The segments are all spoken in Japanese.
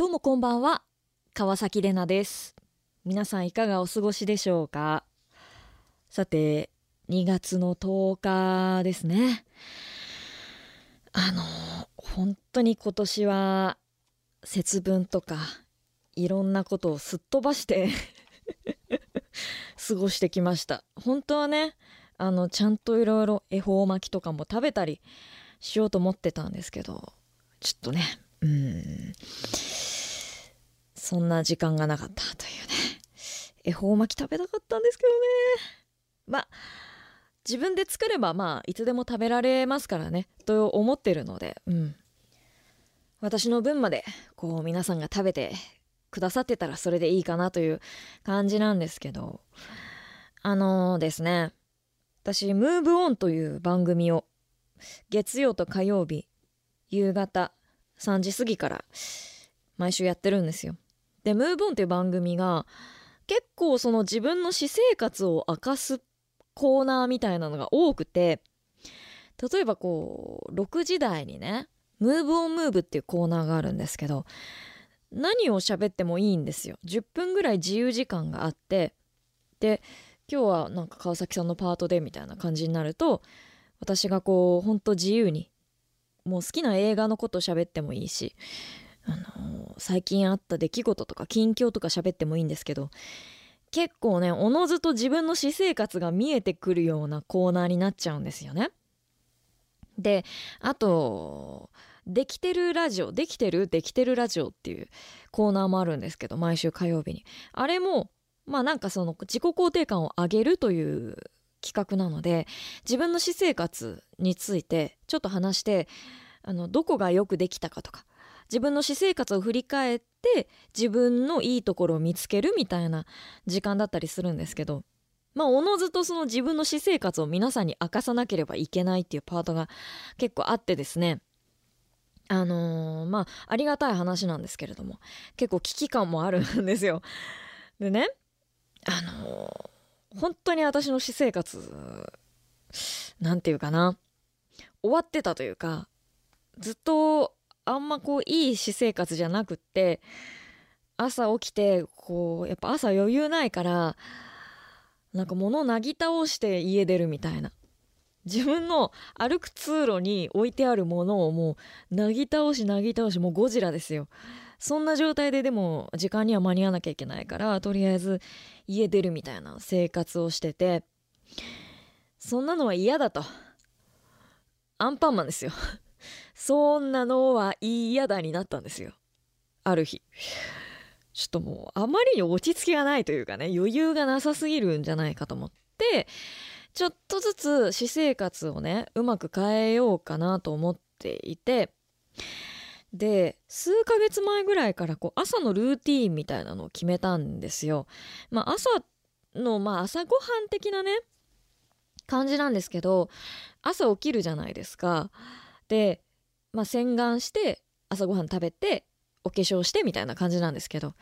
どうもこんばんは。川崎れなです。皆さんいかがお過ごしでしょうか？さて、2月の10日ですね。あの、本当に今年は節分とかいろんなことをすっ飛ばして 過ごしてきました。本当はね、あの、ちゃんといろいろ恵方巻きとかも食べたりしようと思ってたんですけど、ちょっとね、うん、そんな時間がなかったというね。恵方巻き食べたかったんですけどね。まあ、自分で作ればまあ、いつでも食べられますからね、と思ってるので、うん。私の分まで、こう、皆さんが食べてくださってたらそれでいいかなという感じなんですけど、あのですね、私、ムーブオンという番組を、月曜と火曜日、夕方3時過ぎから毎週やってるんですよ。で、ムーブオンっていう番組が結構その自分の私生活を明かすコーナーみたいなのが多くて、例えばこう、6時台にね、ムーブオンムーブっていうコーナーがあるんですけど、何を喋ってもいいんですよ。10分ぐらい自由時間があって、で、今日はなんか川崎さんのパートでみたいな感じになると、私がこう、ほんと自由に、もう好きな映画のこと喋ってもいいし、あの最近あった出来事とか近況とか喋ってもいいんですけど、結構ね、おのずと自分の私生活が見えてくるようなコーナーになっちゃうんですよね。で、あと、できてるラジオ、できてる？できてるラジオっていうコーナーもあるんですけど、毎週火曜日に。あれも、まあなんかその自己肯定感を上げるという企画なので、自分の私生活についてちょっと話して、あの、どこがよくできたかとか、自分の私生活を振り返って自分のいいところを見つけるみたいな時間だったりするんですけど、まあ、おのずとその自分の私生活を皆さんに明かさなければいけないっていうパートが結構あってですね。あのーまあ、ありがたい話なんですけれども、結構危機感もあるんですよ。でね、あのー本当に私の私生活、なんていうかな、終わってたというか、ずっとあんまこういい私生活じゃなくって、朝起きて、こう、やっぱ朝余裕ないから、なんか物をなぎ倒して家出るみたいな。自分の歩く通路に置いてあるものをもう、なぎ倒しなぎ倒し、もうゴジラですよ。そんな状態ででも時間には間に合わなきゃいけないから、とりあえず家出るみたいな生活をしてて、そんなのは嫌だと。アンパンマンですよ。そんなのは嫌だになったんですよ。ある日。ちょっともう、あまりに落ち着きがないというかね、余裕がなさすぎるんじゃないかと思って、ちょっとずつ私生活をね、うまく変えようかなと思っていて、で、数ヶ月前ぐらいからこう朝のルーティーンみたいなのを決めたんですよ。まあ朝の、まあ朝ごはん的なね、感じなんですけど、朝起きるじゃないですか。で、まあ洗顔して、朝ごはん食べて、お化粧してみたいな感じなんですけど、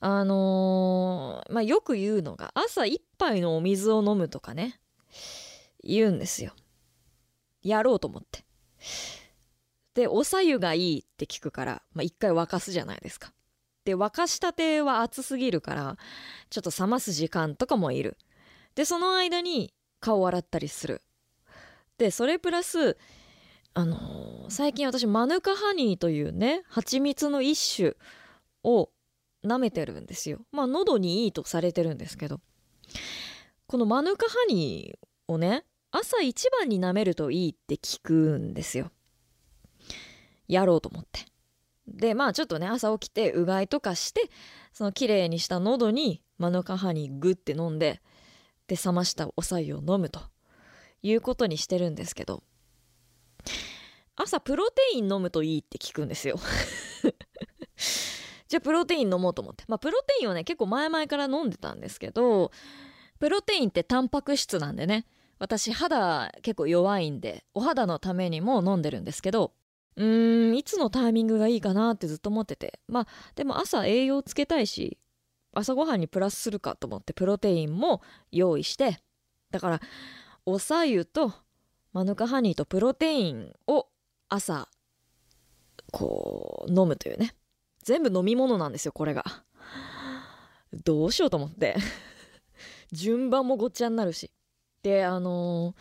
あのーまあよく言うのが、朝一杯のお水を飲むとかね、言うんですよ。やろうと思って。で、おさゆがいいって聞くから、まあ、一回沸かすじゃないですか。で、沸かしたては熱すぎるから、ちょっと冷ます時間とかもいる。で、その間に顔を洗ったりする。で、それプラス、あのー最近私、マヌカハニーというね、蜂蜜の一種を舐めてるんですよ。まあ、喉にいいとされてるんですけど。このマヌカハニーをね、朝一番に舐めるといいって聞くんですよ。やろうと思って。で、まあちょっとね、朝起きてうがいとかして、その綺麗にした喉にマヌカハニーグって飲んで、で、冷ましたお白湯を飲むということにしてるんですけど、朝プロテイン飲むといいって聞くんですよ。じゃあプロテイン飲もうと思って。まあプロテインはね、結構前々から飲んでたんですけど、プロテインってタンパク質なんでね、私肌結構弱いんで、お肌のためにも飲んでるんですけど、うーん、いつのタイミングがいいかなってずっと思ってて。まあ、でも朝栄養つけたいし、朝ごはんにプラスするかと思ってプロテインも用意して、だから、おさゆとマヌカハニーとプロテインを朝、こう、飲むというね。全部飲み物なんですよこれがどうしようと思って順番もごっちゃになるしであの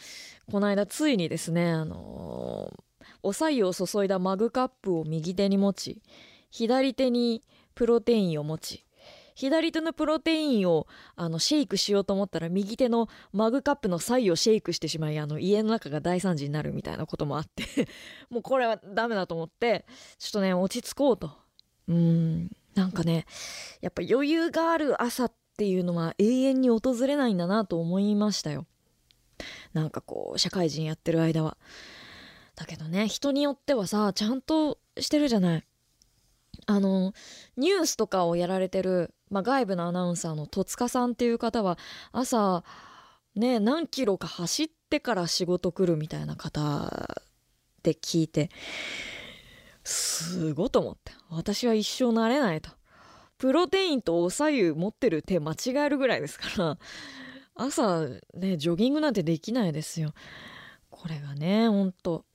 ー、この間ついにですねあのー、お白湯を注いだマグカップを右手に持ち左手にプロテインを持ち左手のプロテインをあのシェイクしようと思ったら右手のマグカップの左右をシェイクしてしまいあの家の中が大惨事になるみたいなこともあって もうこれはダメだと思ってちょっとね落ち着こうと。うん。なんかねやっぱ余裕がある朝っていうのは永遠に訪れないんだなと思いましたよ。なんかこう社会人やってる間は。だけどね人によってはさちゃんとしてるじゃない。あのニュースとかをやられてる、まあ、外部のアナウンサーの戸塚さんっていう方は朝ね何キロか走ってから仕事来るみたいな方で聞いてすごいと思って。私は一生なれないと。プロテインとおさゆ持ってる手間違えるぐらいですから朝ねジョギングなんてできないですよ。これがねほんと。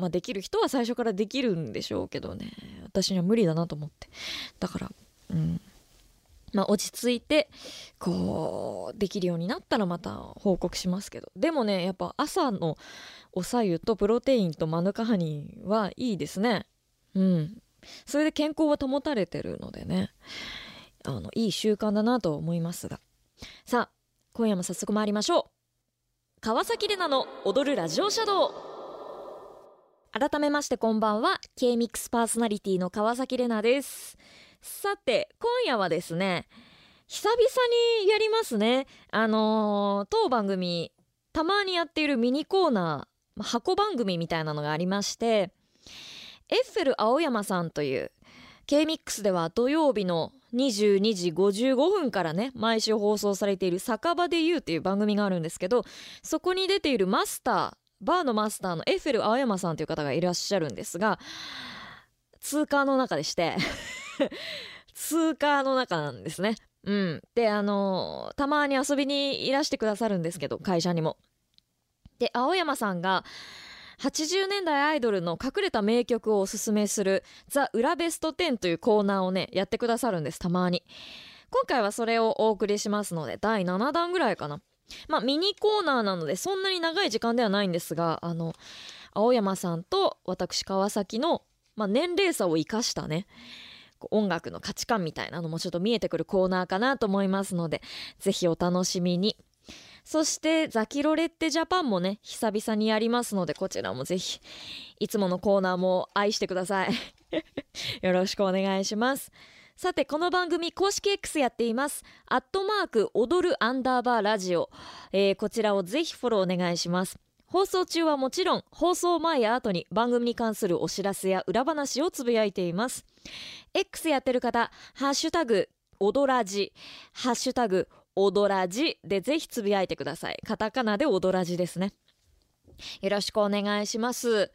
まあできる人は最初からできるんでしょうけどね。私には無理だなと思って。だからうん。まあ落ち着いてこうできるようになったらまた報告しますけど。でもねやっぱ朝のおさゆとプロテインとマヌカハニーはいいですね。うん。それで健康は保たれてるのでね。あのいい習慣だなと思いますが。さあ今夜も早速参りましょう。川崎レナの踊るラジオシャドウ。改めましてこんばんは。K-MIX パーソナリティの川崎レナです。さて今夜はですね久々にやりますね。あのー、当番組たまにやっているミニコーナー箱番組みたいなのがありましてエッフェル青山さんという K-MIX では土曜日の22時55分からね毎週放送されている「酒場で言う」っていう番組があるんですけどそこに出ているマスターバーのマスターのエッフェル青山さんという方がいらっしゃるんですが通過の中でして 通過の中なんですね。うん、であの、たまに遊びにいらしてくださるんですけど会社にも。で青山さんが80年代アイドルの隠れた名曲をおすすめする「ザ・裏ベスト10」というコーナーをねやってくださるんですたまに今回はそれをお送りしますので第7弾ぐらいかなまあミニコーナーなのでそんなに長い時間ではないんですがあの青山さんと私川崎の、まあ、年齢差を生かしたね音楽の価値観みたいなのもちょっと見えてくるコーナーかなと思いますのでぜひお楽しみに。そしてザキロレッテジャパンもね久々にやりますのでこちらもぜひいつものコーナーも愛してください。よろしくお願いします。さてこの番組公式 X やっています。アットマーク踊るアンダーバーラジオ、えー、こちらをぜひフォローお願いします。放送中はもちろん放送前や後に番組に関するお知らせや裏話をつぶやいています。X やってる方ハッシュタグ踊らじ。ハッシュタグ踊らじでぜひつぶやいてください。カタカナで踊らじですね。よろしくお願いします。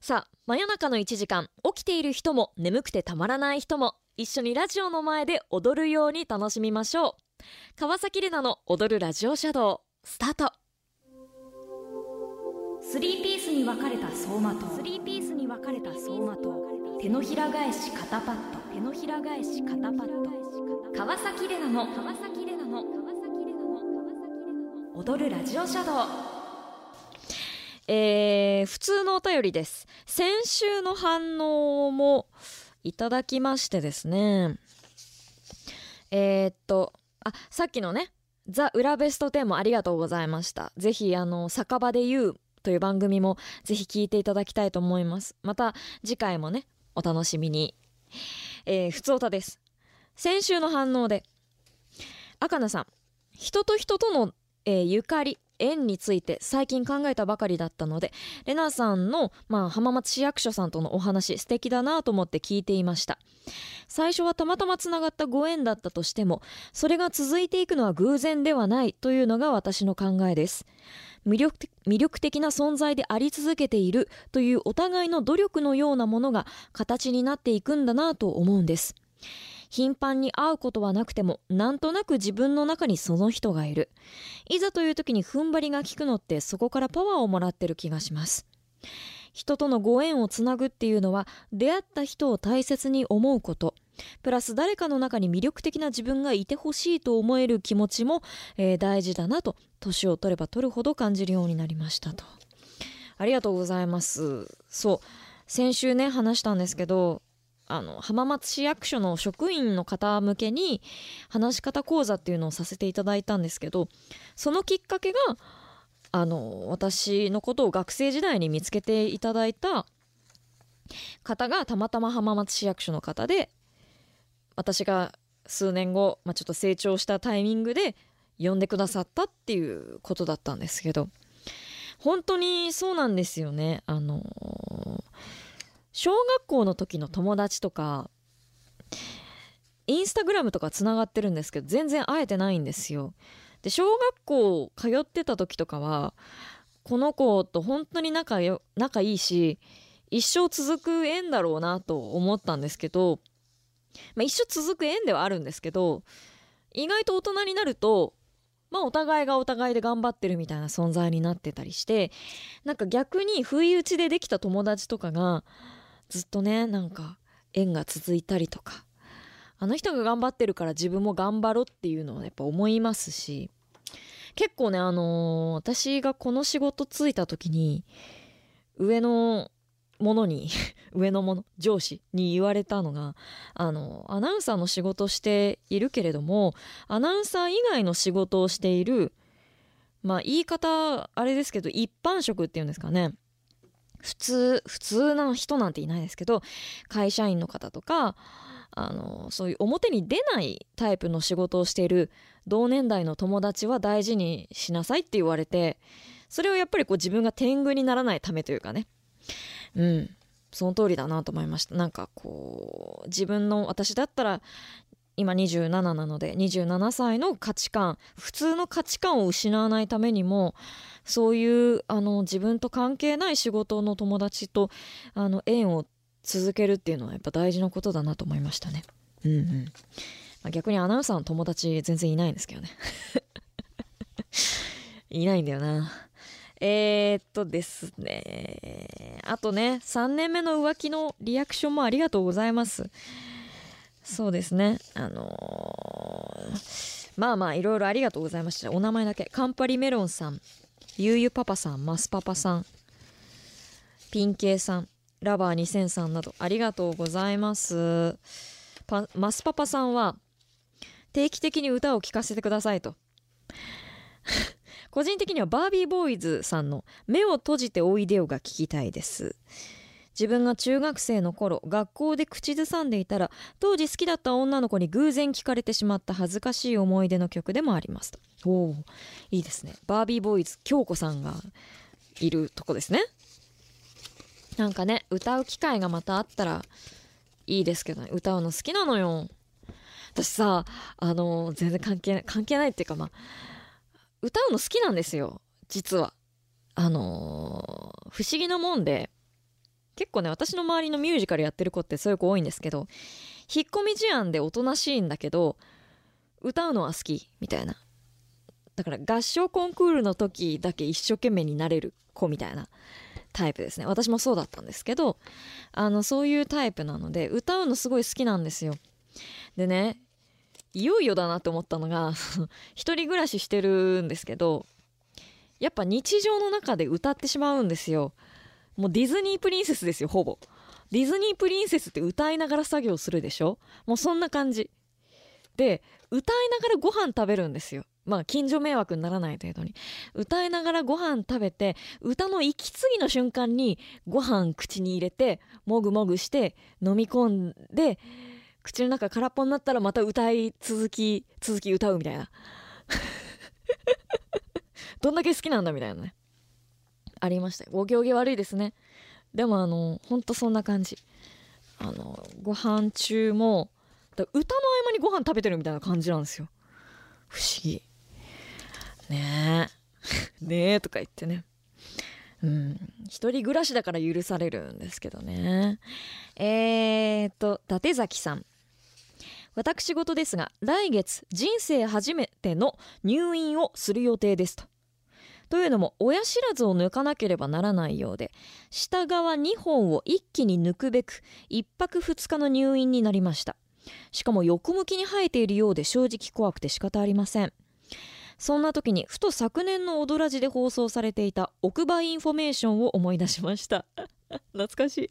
さあ真夜中の1時間。起きている人も眠くてたまらない人も一緒にラジオの前で踊るように楽しみましょう。川崎玲奈の踊るラジオシャドウスタート。スリーピースに分かれた走馬灯。スリーピースに分かれた走馬灯。手のひら返し肩パッド。手のひら返し肩パッド川崎玲奈の川崎玲奈の川崎玲奈の踊るラジオシャドウ。えー、普通のお便りです。先週の反応もいただきましてですね。えー、っとあさっきのねザ・裏ベスト10もありがとうございました。ぜひあの酒場で言うという番組もぜひ聞いていただきたいと思います。また次回もねお楽しみに。えー、ふつおたです。先週の反応で赤名さん人と人との、えー、ゆかり。縁について最近考えたばかりだったのでレナさんの、まあ、浜松市役所さんとのお話素敵だなと思って聞いていました。最初はたまたまつながったご縁だったとしてもそれが続いていくのは偶然ではないというのが私の考えです。魅力魅力的な存在であり続けているというお互いの努力のようなものが形になっていくんだなと思うんです。頻繁に会うことはなくてもなんとなく自分の中にその人がいる。いざという時に踏ん張りが効くのってそこからパワーをもらってる気がします。人とのご縁をつなぐっていうのは出会った人を大切に思うこと。プラス誰かの中に魅力的な自分がいてほしいと思える気持ちも、えー、大事だなと年を取れば取るほど感じるようになりましたと。ありがとうございます。そう。先週ね話したんですけどあの浜松市役所の職員の方向けに話し方講座っていうのをさせていただいたんですけどそのきっかけがあの私のことを学生時代に見つけていただいた方がたまたま浜松市役所の方で私が数年後、まあ、ちょっと成長したタイミングで呼んでくださったっていうことだったんですけど本当にそうなんですよね。あの小学校の時の友達とかインスタグラムとかつながってるんですけど全然会えてないんですよ。で小学校通ってた時とかはこの子と本当に仲よ仲いいし一生続く縁だろうなと思ったんですけど、まあ、一生続く縁ではあるんですけど意外と大人になるとまあお互いがお互いで頑張ってるみたいな存在になってたりしてなんか逆に不意打ちでできた友達とかがずっとねなんか縁が続いたりとか。あの人が頑張ってるから自分も頑張ろうっていうのはやっぱ思いますし。結構ねあのー、私がこの仕事ついた時に上のものに 上のもの上司に言われたのがあのアナウンサーの仕事をしているけれどもアナウンサー以外の仕事をしているまあ言い方あれですけど一般職っていうんですかね。普通普通な人なんていないですけど会社員の方とかあのそういう表に出ないタイプの仕事をしている同年代の友達は大事にしなさいって言われてそれをやっぱりこう自分が天狗にならないためというかね。うん。その通りだなと思いました。なんかこう自分の私だったら今27なので27歳の価値観普通の価値観を失わないためにもそういうあの自分と関係ない仕事の友達とあの縁を続けるっていうのはやっぱ大事なことだなと思いましたね。うんうんまあ、逆にアナウンサーの友達全然いないんですけどね。いないんだよな。えー、っとですね。あとね、3年目の浮気のリアクションもありがとうございます。そうですね。あのー、まあまあ、いろいろありがとうございました。お名前だけ。カンパリメロンさん、ゆうゆパパさん、マスパパさん、ピンケイさん、ラバー2003などありがとうございますパ。マスパパさんは定期的に歌を聴かせてくださいと。個人的にはバービーボーイズさんの目を閉じておいでよが聞きたいです。自分が中学生の頃学校で口ずさんでいたら当時好きだった女の子に偶然聞かれてしまった恥ずかしい思い出の曲でもありますと。おおいいですね。バービーボーイズ京子さんがいるとこですね。なんかね歌う機会がまたあったらいいですけどね。歌うの好きなのよ。私さあの全然関係ない関係ないっていうかまあ歌うの好きなんですよ。実は。あのー、不思議なもんで結構ね私の周りのミュージカルやってる子ってそういう子多いんですけど引っ込み思案でおとなしいんだけど歌うのは好きみたいな。だから合唱コンクールの時だけ一生懸命になれる子みたいなタイプですね。私もそうだったんですけどあのそういうタイプなので歌うのすごい好きなんですよ。でねいよいよだなって思ったのが 一人暮らししてるんですけどやっぱ日常の中で歌ってしまうんですよ。もうディズニープリンセスですよほぼ。ディズニープリンセスって歌いながら作業するでしょ？もうそんな感じ。で歌いながらご飯食べるんですよ。まあ近所迷惑にならない程度に。歌いながらご飯食べて歌の息継ぎの瞬間にご飯口に入れてもぐもぐして飲み込んで口の中空っぽになったらまた歌い続き続き歌うみたいな。どんだけ好きなんだみたいなね。ありました。お行儀悪いですね。でもあのほんとそんな感じ。あのご飯中も歌の合間にご飯食べてるみたいな感じなんですよ。不思議。ねえ。ねえとか言ってね。うん。一人暮らしだから許されるんですけどね。えーと伊達崎さん。私事ですが来月人生初めての入院をする予定ですと。というのも親知らずを抜かなければならないようで下側2本を一気に抜くべく1泊2日の入院になりました。しかも横向きに生えているようで正直怖くて仕方ありません。そんな時にふと昨年の「踊らじ」で放送されていた奥歯インフォメーションを思い出しました。懐かしい。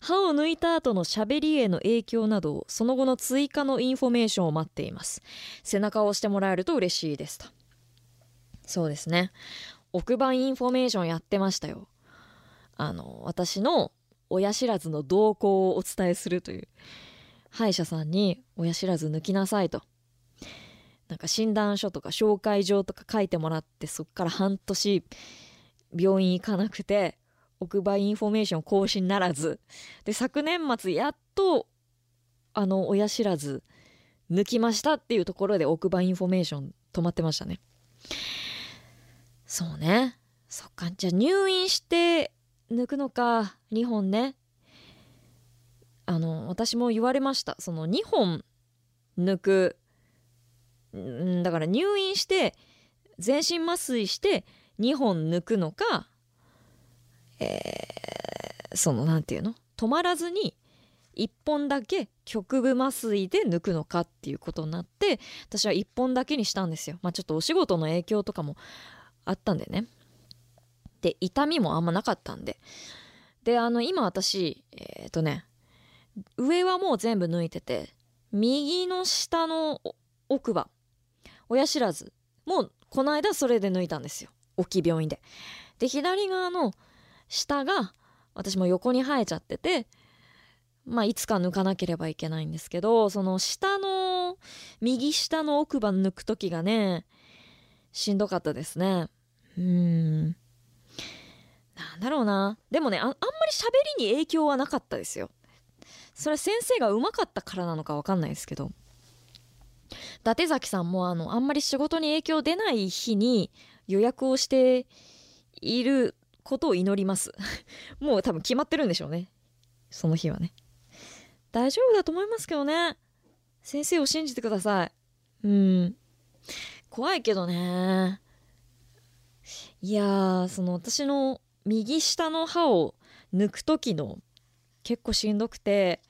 歯を抜いた後のしゃべりへの影響などその後の追加のインフォメーションを待っています。背中を押してもらえると嬉しいですと。そうですね。奥歯インフォメーションやってましたよ。あの私の親知らずの動向をお伝えするという。歯医者さんに親知らず抜きなさいと。なんか診断書とか紹介状とか書いてもらってそっから半年病院行かなくて奥歯インフォメーション更新ならず。で昨年末やっとあの親知らず抜きましたっていうところで奥歯インフォメーション止まってましたね。そうね。そっか。じゃあ入院して抜くのか。2本ね。あの私も言われました。その2本抜く。んだから入院して全身麻酔して2本抜くのかえー、その何て言うの？止まらずに1本だけ局部麻酔で抜くのかっていうことになって私は1本だけにしたんですよ。まあちょっとお仕事の影響とかもあったんでね。で痛みもあんまなかったんで。であの今私えっ、ー、とね上はもう全部抜いてて右の下の奥歯親知らずもうこの間それで抜いたんですよ。大きい病院で。で左側の下が私も横に生えちゃっててまあいつか抜かなければいけないんですけどその下の右下の奥歯抜く時がねしんどかったですね。うん。なんだろうな。でもねああんまり喋りに影響はなかったですよ。それは先生がうまかったからなのか分かんないですけど。伊達崎さんもあのあんまり仕事に影響出ない日に予約をしていることを祈ります。もう多分決まってるんでしょうね。その日はね。大丈夫だと思いますけどね。先生を信じてください。うん怖いけどね。いやその私の右下の歯を抜く時の結構しんどくて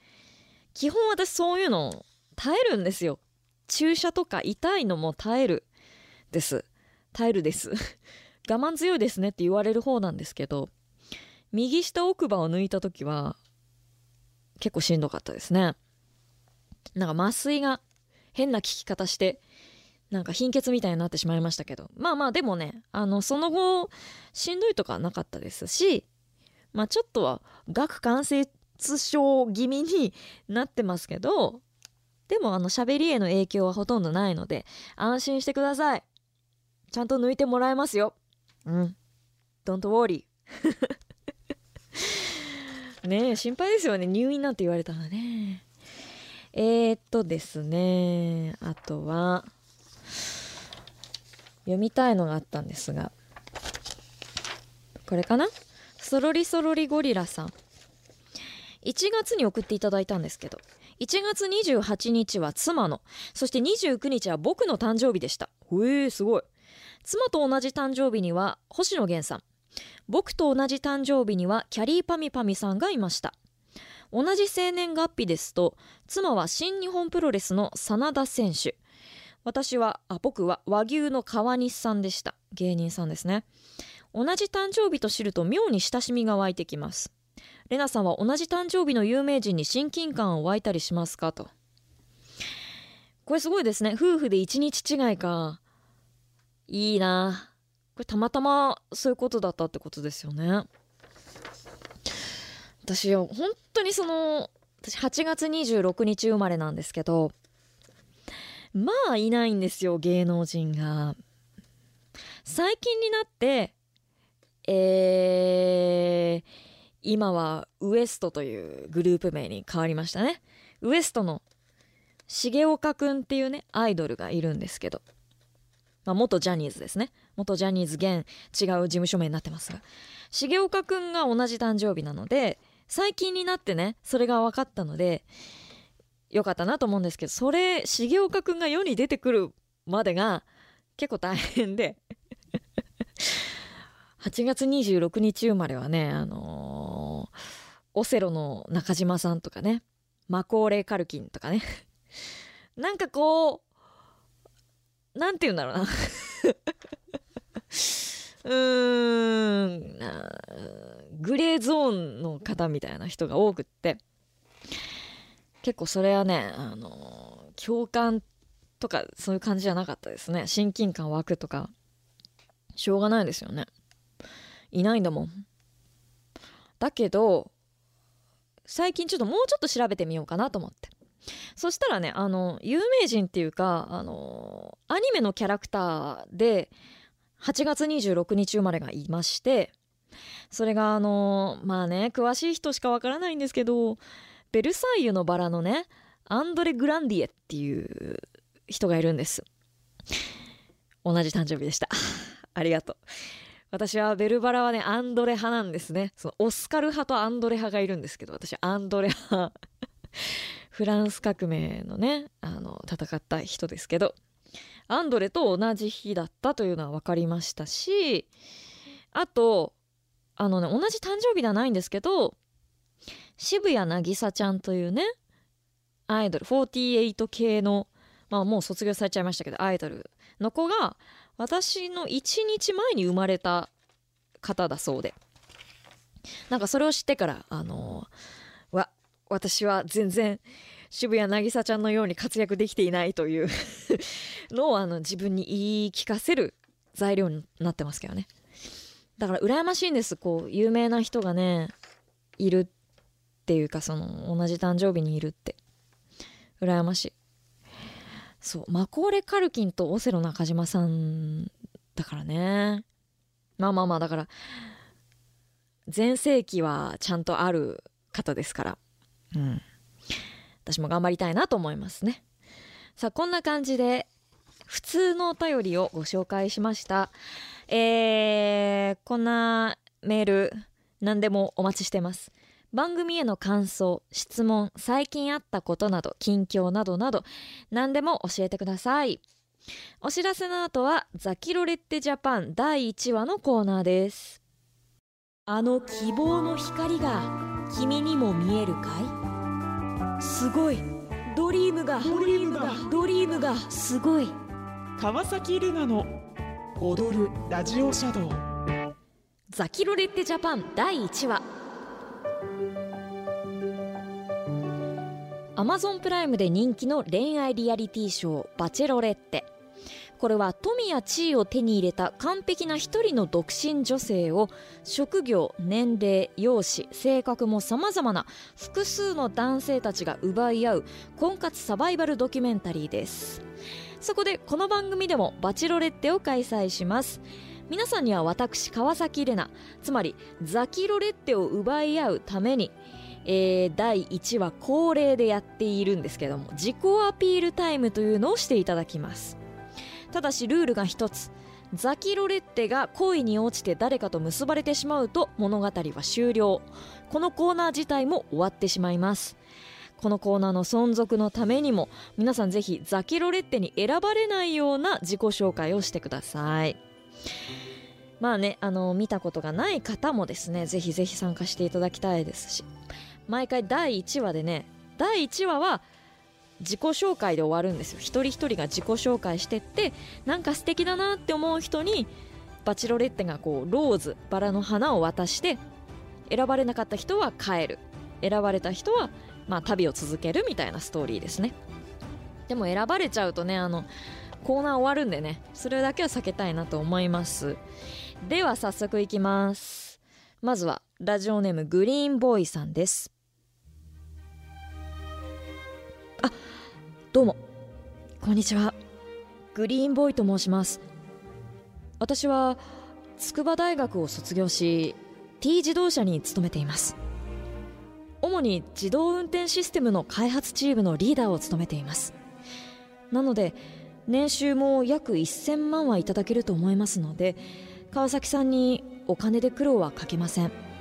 基本私そういうの耐えるんですよ。注射とか痛いのも耐えるです。耐えるです。我慢強いですねって言われる方なんですけど右下奥歯を抜いた時は結構しんどかったですね。なんか麻酔が変な効き方してなんか貧血みたいになってしまいましたけどまあまあでもねあのその後しんどいとかなかったですしまあちょっとは顎関節症気味になってますけどでもあの喋りへの影響はほとんどないので安心してくださいちゃんと抜いてもらえますようん。Don't worry. ねえ、心配ですよね。入院なんて言われたらね。えー、っとですね、あとは、読みたいのがあったんですが、これかな？そろりそろりゴリラさん。1月に送っていただいたんですけど、1月28日は妻の、そして29日は僕の誕生日でした。へえ、すごい。妻と同じ誕生日には星野源さん僕と同じ誕生日にはキャリーパミパミさんがいました同じ生年月日ですと妻は新日本プロレスの真田選手私はあ僕は和牛の川西さんでした。芸人さんですね。同じ誕生日と知ると妙に親しみが湧いてきます。レナさんは同じ誕生日の有名人に親近感を湧いたりしますかと。これすごいですね。夫婦で1日違いか。いいな。これたまたまそういうことだったってことですよね。私本当にその私8月26日生まれなんですけどまあいないんですよ芸能人が。最近になってえー、今はウエストというグループ名に変わりましたね。ウエストの重岡くんっていうねアイドルがいるんですけど。まあ、元ジャニーズですね。元ジャニーズ現違う事務所名になってますが。重岡くんが同じ誕生日なので最近になってねそれが分かったのでよかったなと思うんですけどそれ重岡くんが世に出てくるまでが結構大変で。8月26日生まれはねあのー、オセロの中島さんとかねマコーレー・カルキンとかね。なんかこうなんて言うんだろうな。うーんグレーゾーンの方みたいな人が多くって。結構それはねあの共感とかそういう感じじゃなかったですね。親近感湧くとか。しょうがないですよね。いないんだもん。だけど最近ちょっともうちょっと調べてみようかなと思って。そしたらねあの有名人っていうかあのアニメのキャラクターで8月26日生まれがいましてそれがあのまあね詳しい人しかわからないんですけどベルサイユのバラのねアンドレ・グランディエっていう人がいるんです。同じ誕生日でした。ありがとう。私はベルバラはねアンドレ派なんですね。そのオスカル派とアンドレ派がいるんですけど私アンドレ派。フランス革命のねあの戦った人ですけどアンドレと同じ日だったというのは分かりましたしあとあのね同じ誕生日ではないんですけど渋谷渚ちゃんというねアイドル48系のまあもう卒業されちゃいましたけどアイドルの子が私の1日前に生まれた方だそうで。なんかそれを知ってからあのわ私は全然渋谷渚ちゃんのように活躍できていないというのをあの自分に言い聞かせる材料になってますけどね。だから羨ましいんです。こう有名な人がねいるっていうかその同じ誕生日にいるって。羨ましい。そうマコーレ・カルキンとオセロ中島さんだからね。まあまあまあだから全盛期はちゃんとある方ですから。うん。私も頑張りたいなと思いますね。さあこんな感じで普通のお便りをご紹介しました。えー、こんなメール何でもお待ちしてます番組への感想質問最近あったことなど近況などなど何でも教えてください。お知らせの後はザキロレッテジャパン第1話のコーナーです。あの希望の光が君にも見えるかい？すごい。ドリームがドリームがドリームがすごい。川崎レナの踊るラジオシャドウ。ザキロレッテジャパン第1話アマゾンプライムで人気の恋愛リアリティショー「バチェロレッテ」これは富や地位を手に入れた完璧な一人の独身女性を職業年齢容姿性格もさまざまな複数の男性たちが奪い合う婚活サバイバルドキュメンタリーです。そこでこの番組でもバチェロレッテを開催します。皆さんには私川崎レナつまりザキロレッテを奪い合うためにえー、第1話恒例でやっているんですけども自己アピールタイムというのをしていただきます。ただしルールが一つ。ザキロレッテが恋に落ちて誰かと結ばれてしまうと物語は終了。このコーナー自体も終わってしまいます。このコーナーの存続のためにも皆さんぜひザキロレッテに選ばれないような自己紹介をしてください。まあねあの見たことがない方もですねぜひぜひ参加していただきたいですし。毎回第1話でね第1話は自己紹介で終わるんですよ。一人一人が自己紹介してってなんか素敵だなって思う人にバチロレッテがこうローズバラの花を渡して選ばれなかった人は帰る。選ばれた人はまあ旅を続けるみたいなストーリーですね。でも選ばれちゃうとねあのコーナー終わるんでねそれだけは避けたいなと思います。では早速いきます。まずはラジオネームグリーンボーイさんです。あどうも。こんにちは。グリーンボーイと申します。私は筑波大学を卒業し T 自動車に勤めています。主に自動運転システムの開発チームのリーダーを務めています。なので年収も約1000万はいただけると思いますので川崎さんにお金で苦労はかけません。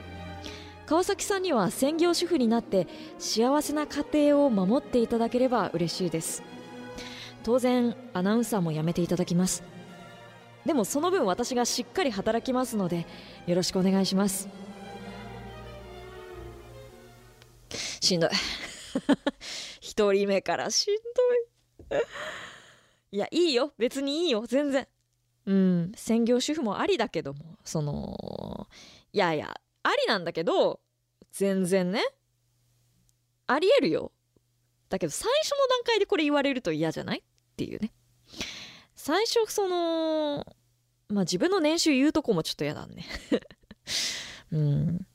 川崎さんには専業主婦になって幸せな家庭を守っていただければ嬉しいです。当然アナウンサーも辞めていただきます。でもその分私がしっかり働きますのでよろしくお願いします。一 一人目からしんどい。いやいいよ。別にいいよ。全然。うん。専業主婦もありだけどもそのいやいやありなんだけど全然ね。ありえるよ。だけど最初の段階でこれ言われると嫌じゃないっていうね。最初そのまあ自分の年収言うとこもちょっと嫌だね。うん。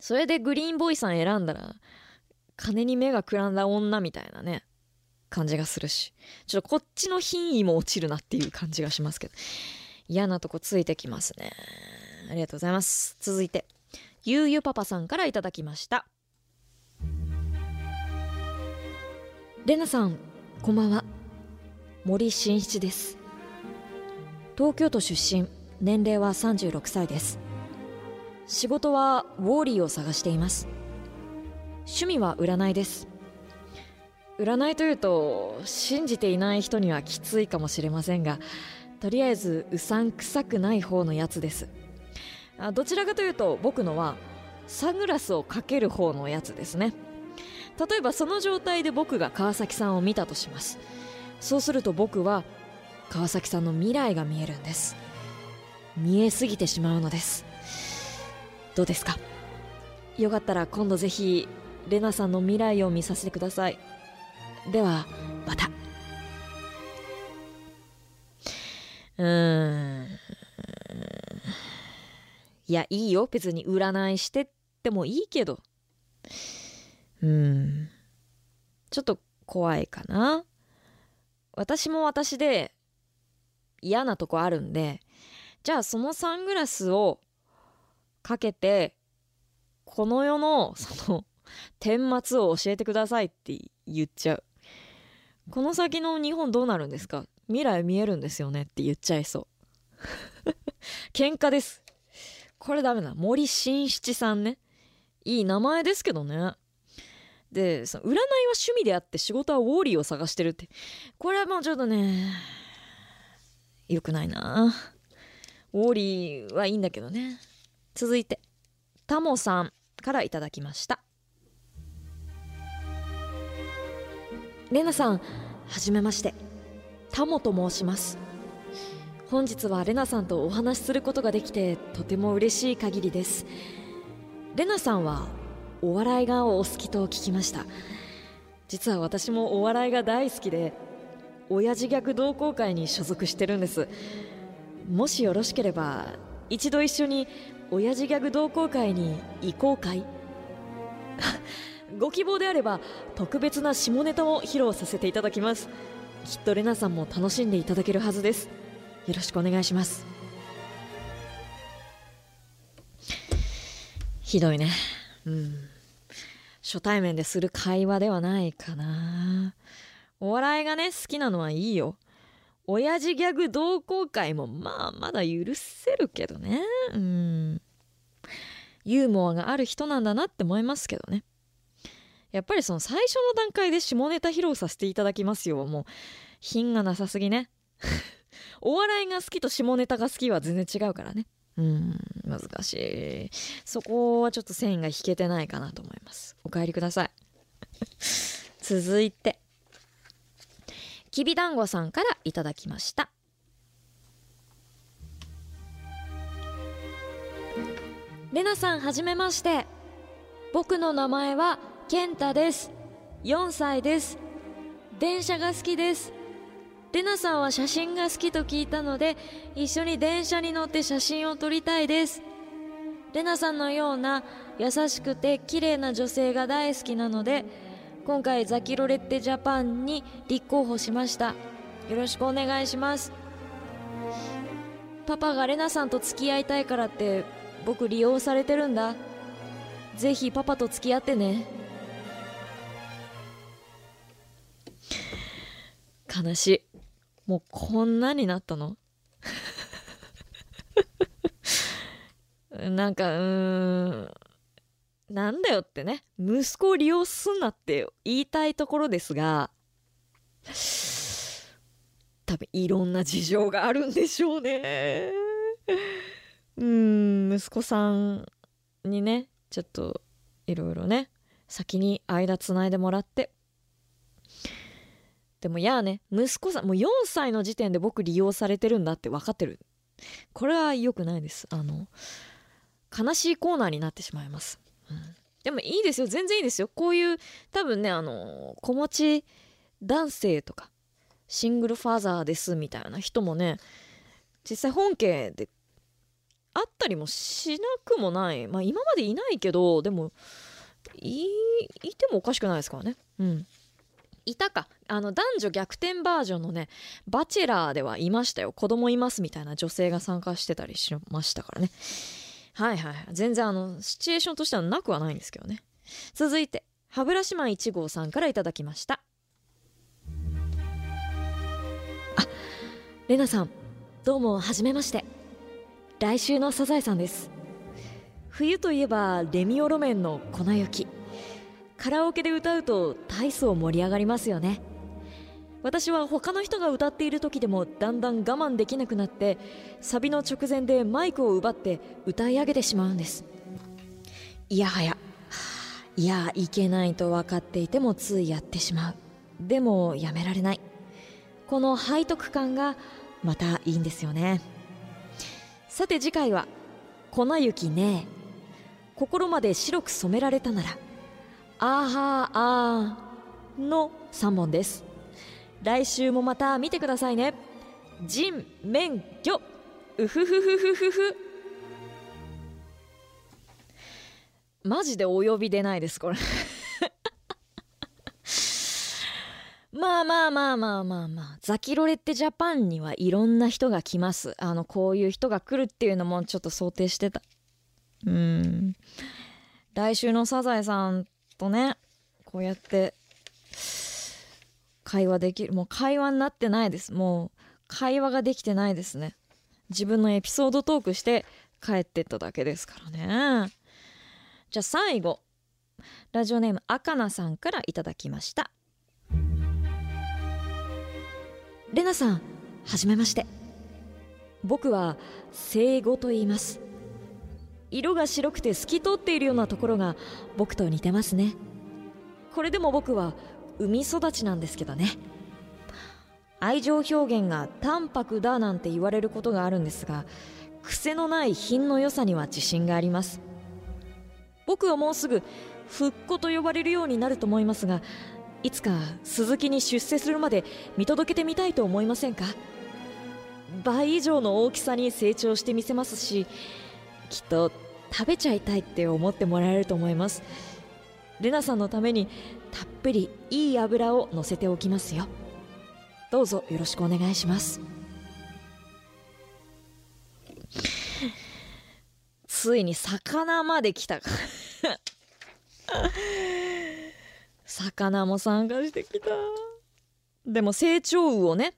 それでグリーンボーイさん選んだら金に目がくらんだ女みたいなね。感じがするし。ちょっとこっちの品位も落ちるなっていう感じがしますけど。嫌なとこついてきますね。ありがとうございます。続いて。ゆうゆパパさんからいただきました。レナさんこんばんは。森進一です。東京都出身。年齢は36歳です。仕事はウォーリーを探しています。趣味は占いです。占いというと信じていない人にはきついかもしれませんがとりあえずうさんくさくない方のやつです。あどちらかというと僕のはサングラスをかける方のやつですね。例えばその状態で僕が川崎さんを見たとします。そうすると僕は川崎さんの未来が見えるんです。見えすぎてしまうのです。どうですか？よかったら今度ぜひレナさんの未来を見させてください。ではまた。うーん。いやいいよ別に占いしてってもいいけど。うん。ちょっと怖いかな。私も私で嫌なとこあるんでじゃあそのサングラスをかけてこの世のその 顛末を教えてくださいって言っちゃう。この先の日本どうなるんですか？未来見えるんですよねって言っちゃいそう。喧嘩ですこれダメだ。森進七さんね。いい名前ですけどね。でその占いは趣味であって仕事はウォーリーを探してるって。これはもうちょっとね良くないな。ウォーリーはいいんだけどね。続いてタモさんからいただきました。レナさんはじめまして。タモと申します。本日はレナさんとお話しすることができてとても嬉しい限りです。レナさんはお笑いがお好きと聞きました。実は私もお笑いが大好きで親父ギャグ同好会に所属してるんです。もしよろしければ一度一緒に親父ギャグ同好会に行こうかい？ご希望であれば特別な下ネタを披露させていただきます。きっとレナさんも楽しんでいただけるはずです。よろしくお願いします。ひどいね。うん。初対面でする会話ではないかな。お笑いがね好きなのはいいよ。親父ギャグ同好会もまあまだ許せるけどね。うん。ユーモアがある人なんだなって思いますけどね。やっぱりその最初の段階で下ネタ披露させていただきますよ。もう品がなさすぎね。お笑いが好きと下ネタが好きは全然違うからね。うん難しい。そこはちょっと繊維が引けてないかなと思います。お帰りください。続いて。きびだんごさんからいただきました。レナさんはじめまして。僕の名前はケンタです。4歳です。電車が好きです。レナさんは写真が好きと聞いたので一緒に電車に乗って写真を撮りたいです。レナさんのような優しくて綺麗な女性が大好きなので今回ザキロレッテジャパンに立候補しました。よろしくお願いします。パパがレナさんと付き合いたいからって僕利用されてるんだ。ぜひパパと付き合ってね。悲しい。もうこんなになったの？なんかうーんなんだよってね。息子を利用すんなって言いたいところですが多分いろんな事情があるんでしょうね。うん息子さんにねちょっといろいろね先に間つないでもらって。でもやあね息子さんもう4歳の時点で僕利用されてるんだって分かってる。これは良くないです。あの悲しいコーナーになってしまいます、うん、でもいいですよ。全然いいですよ。こういう多分ねあの子持ち男性とかシングルファーザーですみたいな人もね実際本家であったりもしなくもない。まあ今までいないけどでもいいてもおかしくないですからね。うん。いたか。あの男女逆転バージョンのね「バチェラー」ではいましたよ。子供いますみたいな女性が参加してたりしましたからね。はいはい全然あのシチュエーションとしてはなくはないんですけどね。続いて歯ブラシマン1号さんからいただきました。あレナさんどうもはじめまして。来週のサザエさんです。冬といえばレミオロメンの粉雪。カラオケで歌うと大層盛り上がりますよね。私は他の人が歌っている時でもだんだん我慢できなくなってサビの直前でマイクを奪って歌い上げてしまうんです。いやはやいやいけないと分かっていてもついやってしまう。でもやめられない。この背徳感がまたいいんですよね。さて次回は「粉雪ね心まで白く染められたなら」あーはーあーの3本です。来週もまた見てくださいね。人免許うふふふふふふマジでお呼びでないですこれ。まあまあまあまあまあまあ。ザキロレッテジャパンにはいろんな人が来ます。あのこういう人が来るっていうのもちょっと想定してた。うん。来週のサザエさんとねこうやって会話できるもう会話になってないです。もう会話ができてないですね。自分のエピソードトークして帰ってっただけですからね。じゃあ最後ラジオネームあかなさんからいただきました。レナさんはじめまして。僕は生後と言います。色が白くて透き通っているようなところが僕と似てますね。これでも僕は海育ちなんですけどね。愛情表現が淡白だなんて言われることがあるんですが癖のない品の良さには自信があります。僕はもうすぐ復古と呼ばれるようになると思いますがいつか鈴木に出世するまで見届けてみたいと思いませんか？倍以上の大きさに成長してみせますしきっと食べちゃいたいって思ってもらえると思います。レナさんのためにたっぷりいい油を乗せておきますよ。どうぞよろしくお願いします。ついに魚まで来たか。魚も参加してきた。でも成長魚をね。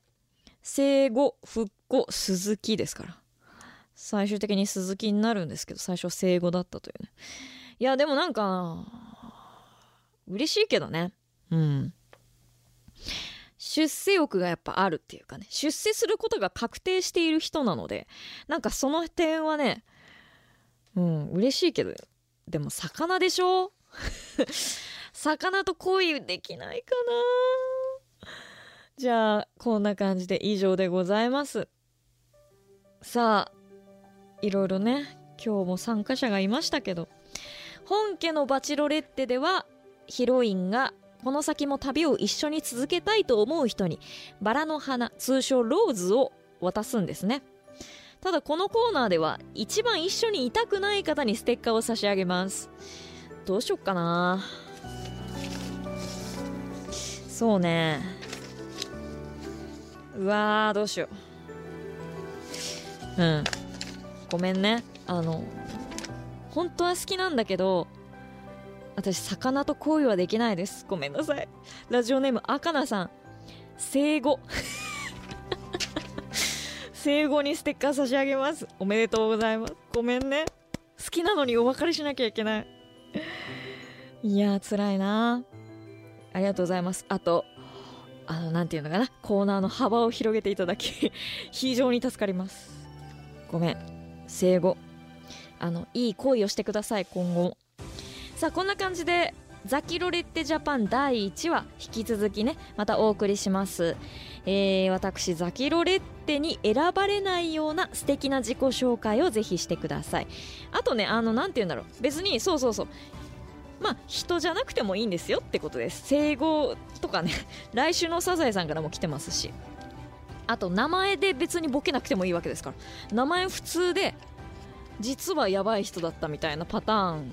生後復古鈴木ですから。最終的に鈴木になるんですけど最初生後だったというね。いやでもなんか嬉しいけどね。うん。出世欲がやっぱあるっていうかね。出世することが確定している人なのでなんかその点はねうん嬉しいけどでも魚でしょ？魚と恋できないかな？じゃあこんな感じで以上でございます。さあいろいろね今日も参加者がいましたけど本家のバチロレッテではヒロインがこの先も旅を一緒に続けたいと思う人にバラの花通称ローズを渡すんですね。ただこのコーナーでは一番一緒にいたくない方にステッカーを差し上げます。どうしよっかな。そうね。うわーどうしよう。うん。ごめんね。あの本当は好きなんだけど私魚と恋はできないです。ごめんなさい。ラジオネームあかなさん。生後生後にステッカー差し上げます。おめでとうございます。ごめんね。好きなのにお別れしなきゃいけない。いや辛いな。ありがとうございます。あとあの何て言うのかな。コーナーの幅を広げていただき 非常に助かります。ごめん。生後。あのいい恋をしてください今後。さあこんな感じでザキロレッテジャパン第1話引き続きねまたお送りします、えー私ザキロレッテに選ばれないような素敵な自己紹介をぜひしてください。あとねあのなんて言うんだろう。別にそうそうそう。まあ人じゃなくてもいいんですよってことです。生後とかね来週のサザエさんからも来てますし。あと名前で別にボケなくてもいいわけですから。名前普通で実はやばい人だったみたいなパターン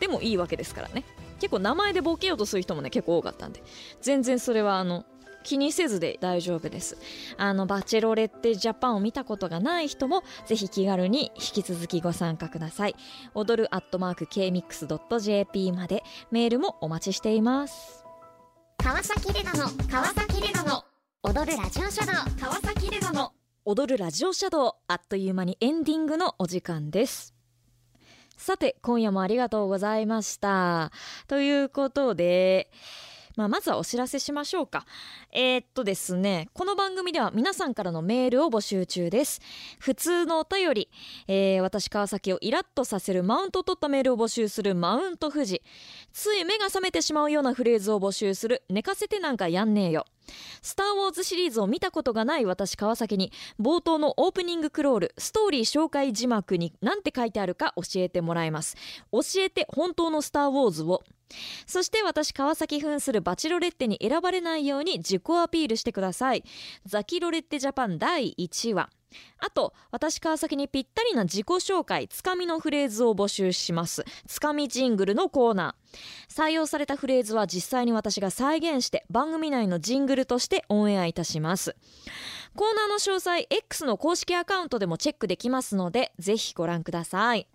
でもいいわけですからね。結構名前でボケようとする人もね結構多かったんで。全然それはあの気にせずで大丈夫です。あのバチェロレッテジャパンを見たことがない人もぜひ気軽に引き続きご参加ください。踊るアットマーク KMIX.jp までメールもお待ちしています。川崎レナの川崎レナの踊るラジオシャドウ川崎レナの踊るラジオシャドウあっという間にエンディングのお時間です。さて今夜もありがとうございました。ということでまあ、まずはお知らせしましょうか。えーっとですねこの番組では皆さんからのメールを募集中です。普通のお便り、えー私川崎をイラッとさせるマウントを取ったメールを募集するマウント富士。つい目が覚めてしまうようなフレーズを募集する寝かせてなんかやんねえよ。スター・ウォーズシリーズを見たことがない私川崎に冒頭のオープニングクロールストーリー紹介字幕に何て書いてあるか教えてもらいます。教えて本当のスター・ウォーズを。そして私川崎扮するバチロレッテに選ばれないように自己アピールしてください。ザキロレッテジャパン第1話あと私川崎にぴったりな自己紹介つかみのフレーズを募集します。つかみジングルのコーナー。採用されたフレーズは実際に私が再現して番組内のジングルとしてオンエアいたします。コーナーの詳細 X の公式アカウントでもチェックできますのでぜひご覧ください。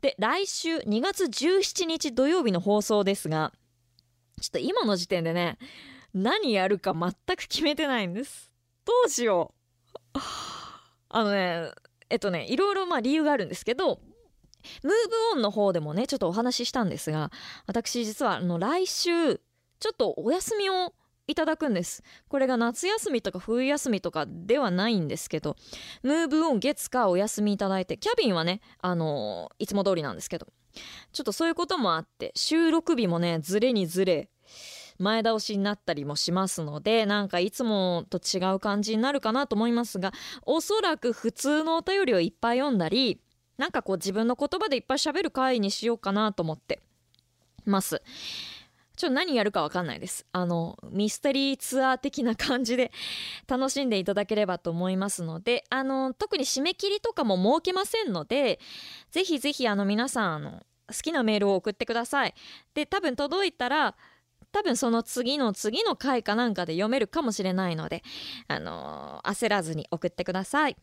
で来週2月17日土曜日の放送ですがちょっと今の時点でね何やるか全く決めてないんです。どうしよう。あのねえっとねいろいろまあ理由があるんですけどムーブオンの方でもねちょっとお話ししたんですが私実はあの来週ちょっとお休みをいただくんです。これが夏休みとか冬休みとかではないんですけどムーブオン月火お休みいただいてキャビンはねあのーいつも通りなんですけどちょっとそういうこともあって収録日もねずれにずれ前倒しになったりもしますのでなんかいつもと違う感じになるかなと思いますがおそらく普通のお便りをいっぱい読んだりなんかこう自分の言葉でいっぱい喋る回にしようかなと思ってます。ちょっと何やるかわかんないです。あのミステリーツアー的な感じで 楽しんでいただければと思いますので、あの特に締め切りとかも設けませんので、ぜひぜひあの皆さんあの好きなメールを送ってください。で、多分届いたら多分その次の次の回かなんかで読めるかもしれないので、あの焦らずに送ってください。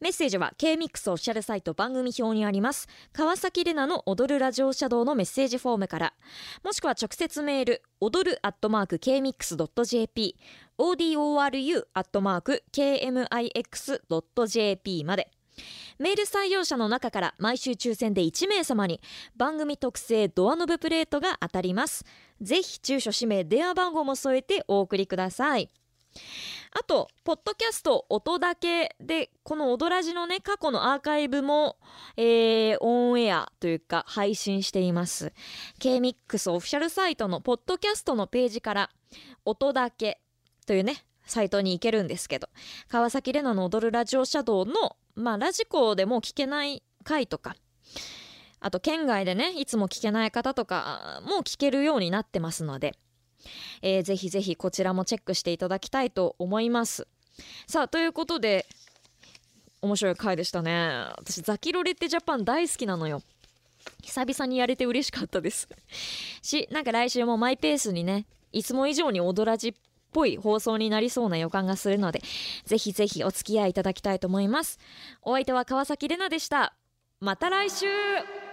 メッセージは K-MIX オフィシャルサイト番組表にあります川崎レナの踊るラジオシャドウのメッセージフォームからもしくは直接メール踊るアットマーク KMIX.jp odoru アットマーク KMIX.jp までメール採用者の中から毎週抽選で1名様に番組特製ドアノブプレートが当たりますぜひ住所氏名電話番号も添えてお送りくださいあと、ポッドキャスト音だけで、この踊らじのね、過去のアーカイブも、えー、オンエアというか配信しています。K-MIX オフィシャルサイトのポッドキャストのページから、音だけというね、サイトに行けるんですけど、川崎レナの踊るラジオシャドウの、まあ、ラジコでも聞けない回とか、あと、県外でね、いつも聞けない方とかも聞けるようになってますので、えーぜひぜひこちらもチェックしていただきたいと思います。さあということで面白い回でしたね。私ザキロレッテジャパン大好きなのよ。久々にやれて嬉しかったです。しなんか来週もマイペースにねいつも以上に踊らじっぽい放送になりそうな予感がするのでぜひぜひお付き合いいただきたいと思います。お相手は川崎れなでした。また来週。